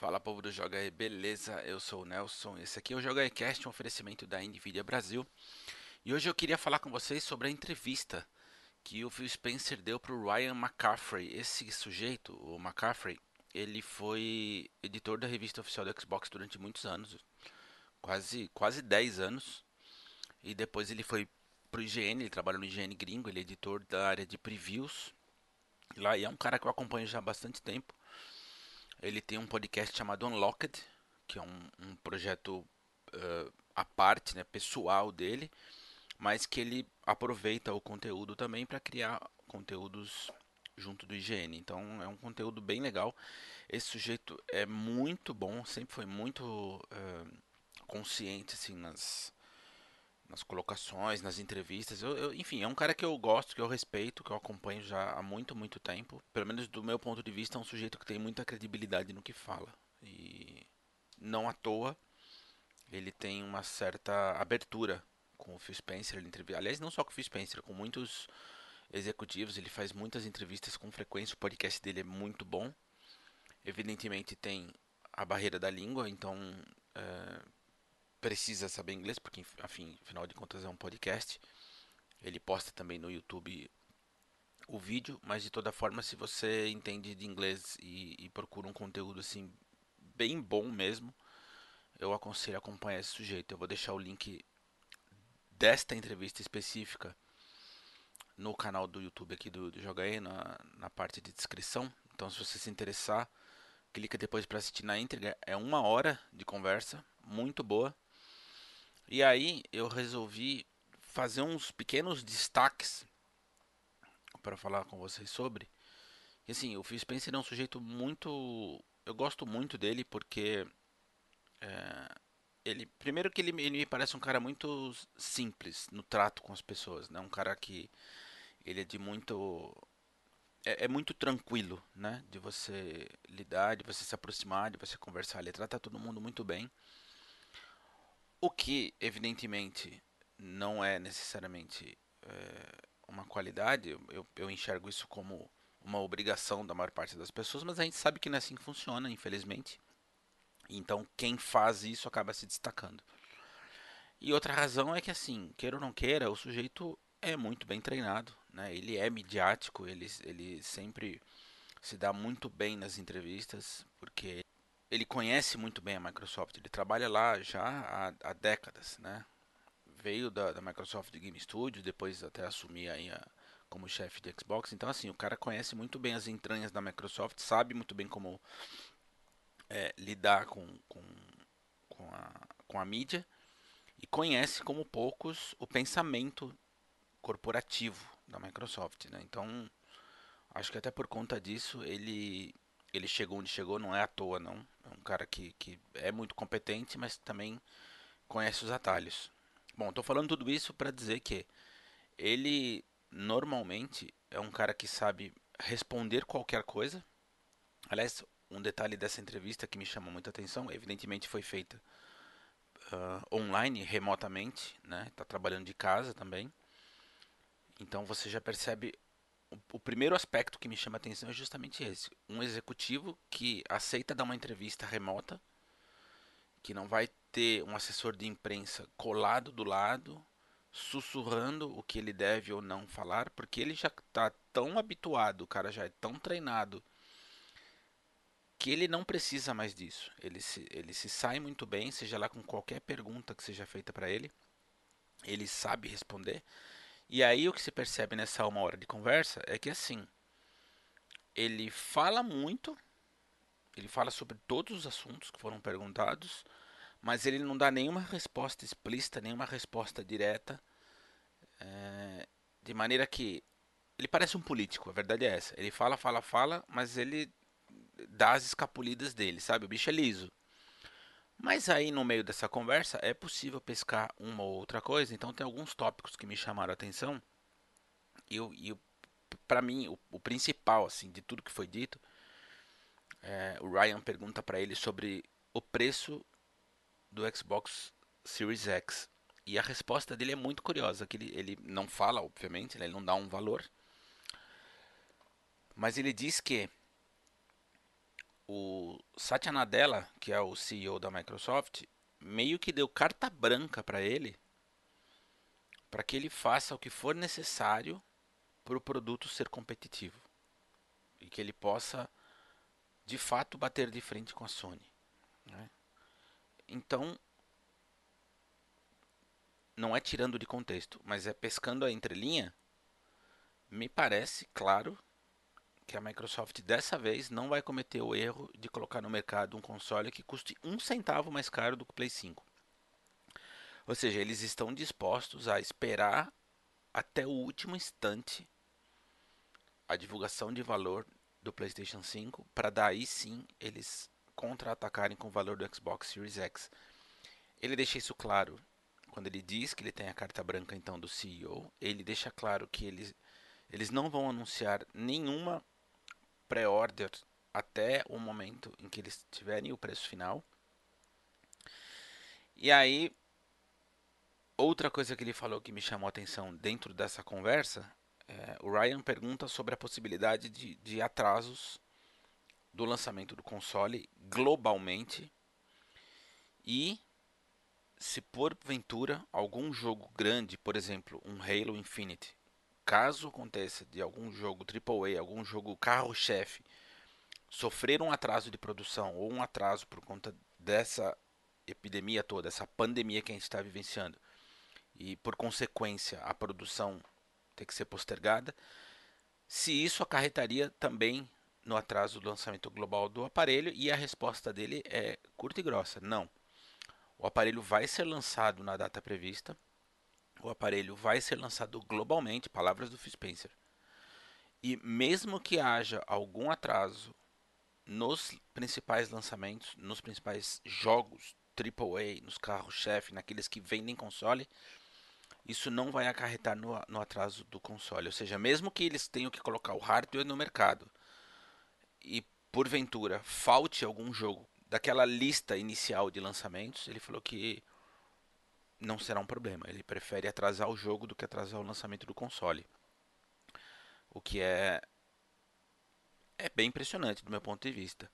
Fala povo do Joga aí, beleza? Eu sou o Nelson. Esse aqui é o Joga Cast, um oferecimento da Nvidia Brasil. E hoje eu queria falar com vocês sobre a entrevista que o Phil Spencer deu para o Ryan McCaffrey. Esse sujeito, o McCaffrey, ele foi editor da revista oficial do Xbox durante muitos anos, quase quase 10 anos. E depois ele foi pro IGN, ele trabalha no IGN gringo, ele é editor da área de previews. Lá e é um cara que eu acompanho já há bastante tempo. Ele tem um podcast chamado Unlocked, que é um, um projeto uh, à parte, né, pessoal dele, mas que ele aproveita o conteúdo também para criar conteúdos junto do IGN. Então é um conteúdo bem legal. Esse sujeito é muito bom, sempre foi muito uh, consciente assim nas nas colocações, nas entrevistas. Eu, eu, enfim, é um cara que eu gosto, que eu respeito, que eu acompanho já há muito, muito tempo. Pelo menos do meu ponto de vista, é um sujeito que tem muita credibilidade no que fala. E não à toa, ele tem uma certa abertura com o Phil Spencer. Ele entrev... Aliás, não só com o Phil Spencer, com muitos executivos. Ele faz muitas entrevistas com frequência. O podcast dele é muito bom. Evidentemente tem a barreira da língua, então é, precisa saber inglês, porque, afim, afinal de contas é um podcast. Ele posta também no YouTube o vídeo, mas de toda forma, se você entende de inglês e, e procura um conteúdo assim bem bom mesmo, eu aconselho a acompanhar esse sujeito. Eu vou deixar o link desta entrevista específica no canal do YouTube aqui do, do Joga aí, na, na parte de descrição. Então, se você se interessar, clica depois para assistir na íntegra. É uma hora de conversa, muito boa. E aí eu resolvi fazer uns pequenos destaques para falar com vocês sobre. E assim, o Phil Spencer é um sujeito muito. Eu gosto muito dele porque. É, ele ele que ele, ele, me parece um cara muito simples no trato com as pessoas, né? Um cara que ele é de muito é, é, muito tranquilo, né? De você lidar, de você se aproximar, de você conversar. Ele trata todo mundo muito bem. O que, evidentemente, não é necessariamente é, uma qualidade, eu, eu enxergo isso como uma obrigação da maior parte das pessoas, mas a gente sabe que não é assim que funciona, infelizmente. Então, quem faz isso acaba se destacando. E outra razão é que, assim, queira ou não queira, o sujeito é muito bem treinado, né? Ele é midiático, ele, ele sempre se dá muito bem nas entrevistas, porque ele conhece muito bem a Microsoft, ele trabalha lá já há, há décadas, né? Veio da, da, Microsoft Game Studios, depois até assumir aí a, como chefe de Xbox. Então, assim, o cara conhece muito bem as entranhas da Microsoft, sabe muito bem como é, lidar com, com, com, a, com a mídia e conhece como poucos o pensamento corporativo da Microsoft, né? Então, acho que até por conta disso ele ele chegou onde chegou, não é à toa, não. É um cara que, que é muito competente, mas também conhece os atalhos. Bom, estou falando tudo isso para dizer que ele normalmente é um cara que sabe responder qualquer coisa. Aliás, um detalhe dessa entrevista que me chama muita atenção, evidentemente foi feita uh, online, remotamente, né? Está trabalhando de casa também. Então você já percebe o primeiro aspecto que me chama a atenção é justamente esse. Um executivo que aceita dar uma entrevista remota, que não vai ter um assessor de imprensa colado do lado, sussurrando o que ele deve ou não falar, porque ele já está tão habituado, o cara já é tão treinado, que ele não precisa mais disso. Ele se, ele se sai muito bem, seja lá com qualquer pergunta que seja feita para ele, ele sabe responder. E aí o que se percebe nessa uma hora de conversa é que assim, ele fala muito, ele fala sobre todos os assuntos que foram perguntados, mas ele não dá nenhuma resposta explícita, nenhuma resposta direta, é, de maneira que ele parece um político, a verdade é essa. Ele fala, fala, fala, mas ele dá as escapulidas dele, sabe? O bicho é liso. Mas aí no meio dessa conversa é possível pescar uma ou outra coisa, então tem alguns tópicos que me chamaram a atenção. E, e para mim o, o, principal assim de tudo que foi dito, é, o Ryan pergunta para ele sobre o preço do Xbox Series X. E a resposta dele é muito curiosa, que ele, ele não fala, obviamente, né, ele não dá um valor. Mas ele diz que o Satya Nadella, que é o CEO da Microsoft, meio que deu carta branca para ele para que ele faça o que for necessário para o produto ser competitivo e que ele possa de fato bater de frente com a Sony. Né? Então, não é tirando de contexto, mas é pescando a entrelinha. Me parece claro que a Microsoft dessa vez não vai cometer o erro de colocar no mercado um console que custe um centavo mais caro do que o Play 5. Ou seja, eles estão dispostos a esperar até o último instante a divulgação de valor do PlayStation 5 para daí sim eles contra-atacarem com o valor do Xbox Series X. Ele deixa isso claro quando ele diz que ele tem a carta branca então do CEO, ele deixa claro que eles, eles não vão anunciar nenhuma pré-order até o momento em que eles tiverem o preço final. E aí, outra coisa que ele falou que me chamou a atenção dentro dessa conversa, é, o Ryan pergunta sobre a possibilidade de, de atrasos do lançamento do console globalmente e se porventura algum jogo grande, por exemplo, um Halo Infinite, caso aconteça de algum jogo AAA, algum jogo carro-chefe, sofrer um atraso de produção ou um atraso por conta dessa epidemia toda, essa pandemia que a gente está vivenciando, e por consequência a produção ter que ser postergada, se isso acarretaria também no atraso do lançamento global do aparelho, e a resposta dele é curta e grossa: não. O aparelho vai ser lançado na data prevista, o aparelho vai ser lançado globalmente, palavras do Phil Spencer. E mesmo que haja algum atraso nos principais lançamentos, nos principais jogos AAA, nos carros-chefe, naqueles que vendem console, isso não vai acarretar no, no, atraso do console. Ou seja, mesmo que eles tenham que colocar o hardware no mercado e porventura falte algum jogo daquela lista inicial de lançamentos, ele falou que não será um problema. Ele prefere atrasar o jogo do que atrasar o lançamento do console. O que é é bem impressionante do meu ponto de vista.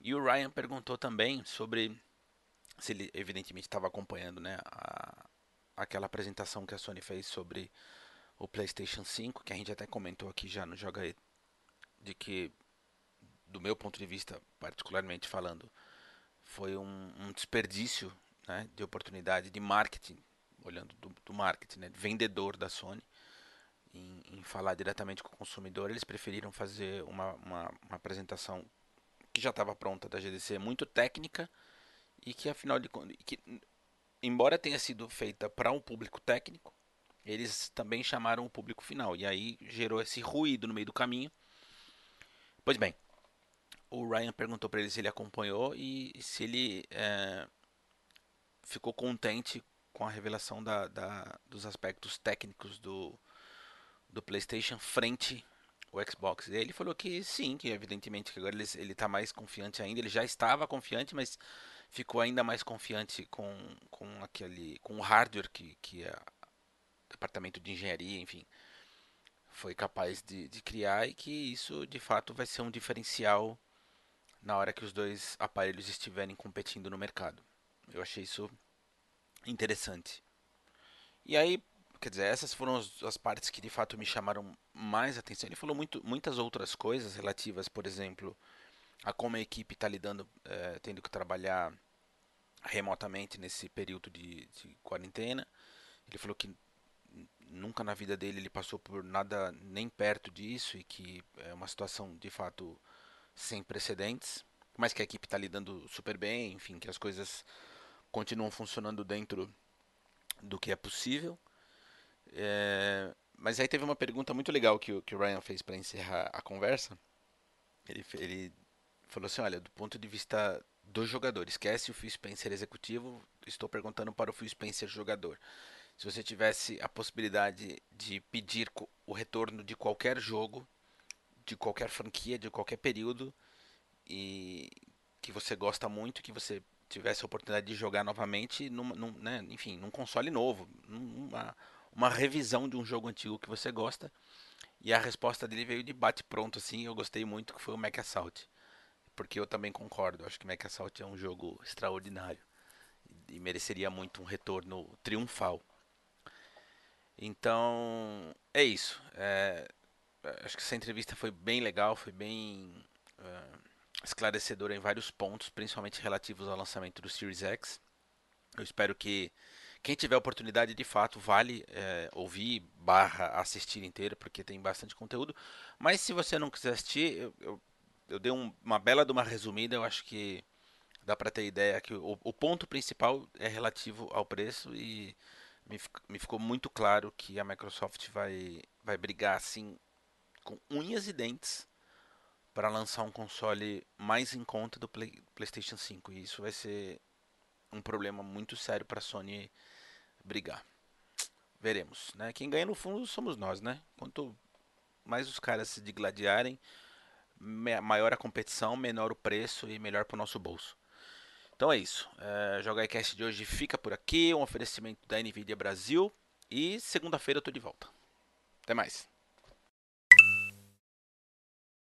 E o Ryan perguntou também sobre se ele evidentemente estava acompanhando, né, a, aquela apresentação que a Sony fez sobre o PlayStation 5, que a gente até comentou aqui já no Joga aí, de que do meu ponto de vista, particularmente falando, foi um, um desperdício né, de oportunidade de marketing, olhando do, do marketing, né, vendedor da Sony, em, em, falar diretamente com o consumidor, eles preferiram fazer uma, uma, uma apresentação que já estava pronta da GDC, muito técnica e que afinal de contas, que, embora tenha sido feita para um público técnico, eles também chamaram o público final e aí gerou esse ruído no meio do caminho. Pois bem, o Ryan perguntou para ele se ele acompanhou e se ele é, ficou contente com a revelação da, da, dos aspectos técnicos do, do PlayStation frente ao Xbox. E ele falou que sim, que evidentemente que agora ele está mais confiante ainda. Ele já estava confiante, mas ficou ainda mais confiante com, com aquele com o hardware que, que o departamento de engenharia, enfim, foi capaz de, de criar e que isso de fato vai ser um diferencial na hora que os dois aparelhos estiverem competindo no mercado. Eu achei isso interessante. E aí, quer dizer, essas foram as partes que de fato me chamaram mais atenção. Ele falou muito, muitas outras coisas relativas, por exemplo, a como a equipe está lidando, é, tendo que trabalhar remotamente nesse período de, de, quarentena. Ele falou que nunca na vida dele ele passou por nada nem perto disso e que é uma situação de fato sem precedentes, mas que a equipe está lidando super bem, enfim, que as coisas continuam funcionando dentro do que é possível. É, mas aí teve uma pergunta muito legal que, que o Ryan fez para encerrar a conversa. Ele, ele falou assim: olha, do ponto de vista do jogador, esquece o Phil Spencer executivo, estou perguntando para o Phil Spencer jogador. Se você tivesse a possibilidade de pedir o retorno de qualquer jogo, de qualquer franquia, de qualquer período, e que você gosta muito, que você tivesse a oportunidade de jogar novamente, num, num, né, enfim, num console novo, numa, uma revisão de um jogo antigo que você gosta. E a resposta dele veio de bate pronto, assim, eu gostei muito, que foi o Mac Assault. porque eu também concordo. Acho que Mecha Assault é um jogo extraordinário e mereceria muito um retorno triunfal. Então, é isso. É, acho que essa entrevista foi bem legal, foi bem uh, esclarecedora em vários pontos, principalmente relativos ao lançamento do Series X. Eu espero que quem tiver oportunidade, de fato, vale é, ouvir barra assistir inteiro, porque tem bastante conteúdo. Mas se você não quiser assistir, eu, eu, eu dei um, uma bela de uma resumida, eu acho que dá para ter ideia que o, o, ponto principal é relativo ao preço e me, me ficou muito claro que a Microsoft vai, vai brigar assim com unhas e dentes para lançar um console mais em conta do Play, PlayStation 5 e isso vai ser um problema muito sério para a Sony brigar. Veremos, né? Quem ganha no fundo somos nós, né? Quanto mais os caras se digladiarem, maior a competição, menor o preço e melhor para o nosso bolso. Então é isso. É, Joga Cast de hoje fica por aqui. Um oferecimento da NVIDIA Brasil. E segunda-feira eu tô de volta. Até mais.